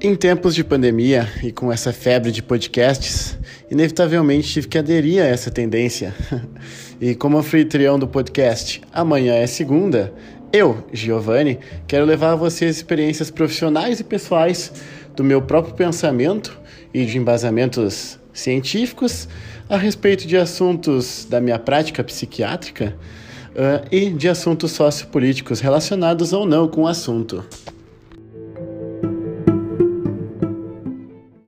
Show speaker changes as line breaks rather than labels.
Em tempos de pandemia e com essa febre de podcasts, inevitavelmente tive que aderir a essa tendência. e como anfitrião do podcast Amanhã é Segunda, eu, Giovanni, quero levar a vocês experiências profissionais e pessoais do meu próprio pensamento e de embasamentos científicos a respeito de assuntos da minha prática psiquiátrica uh, e de assuntos sociopolíticos relacionados ou não com o assunto.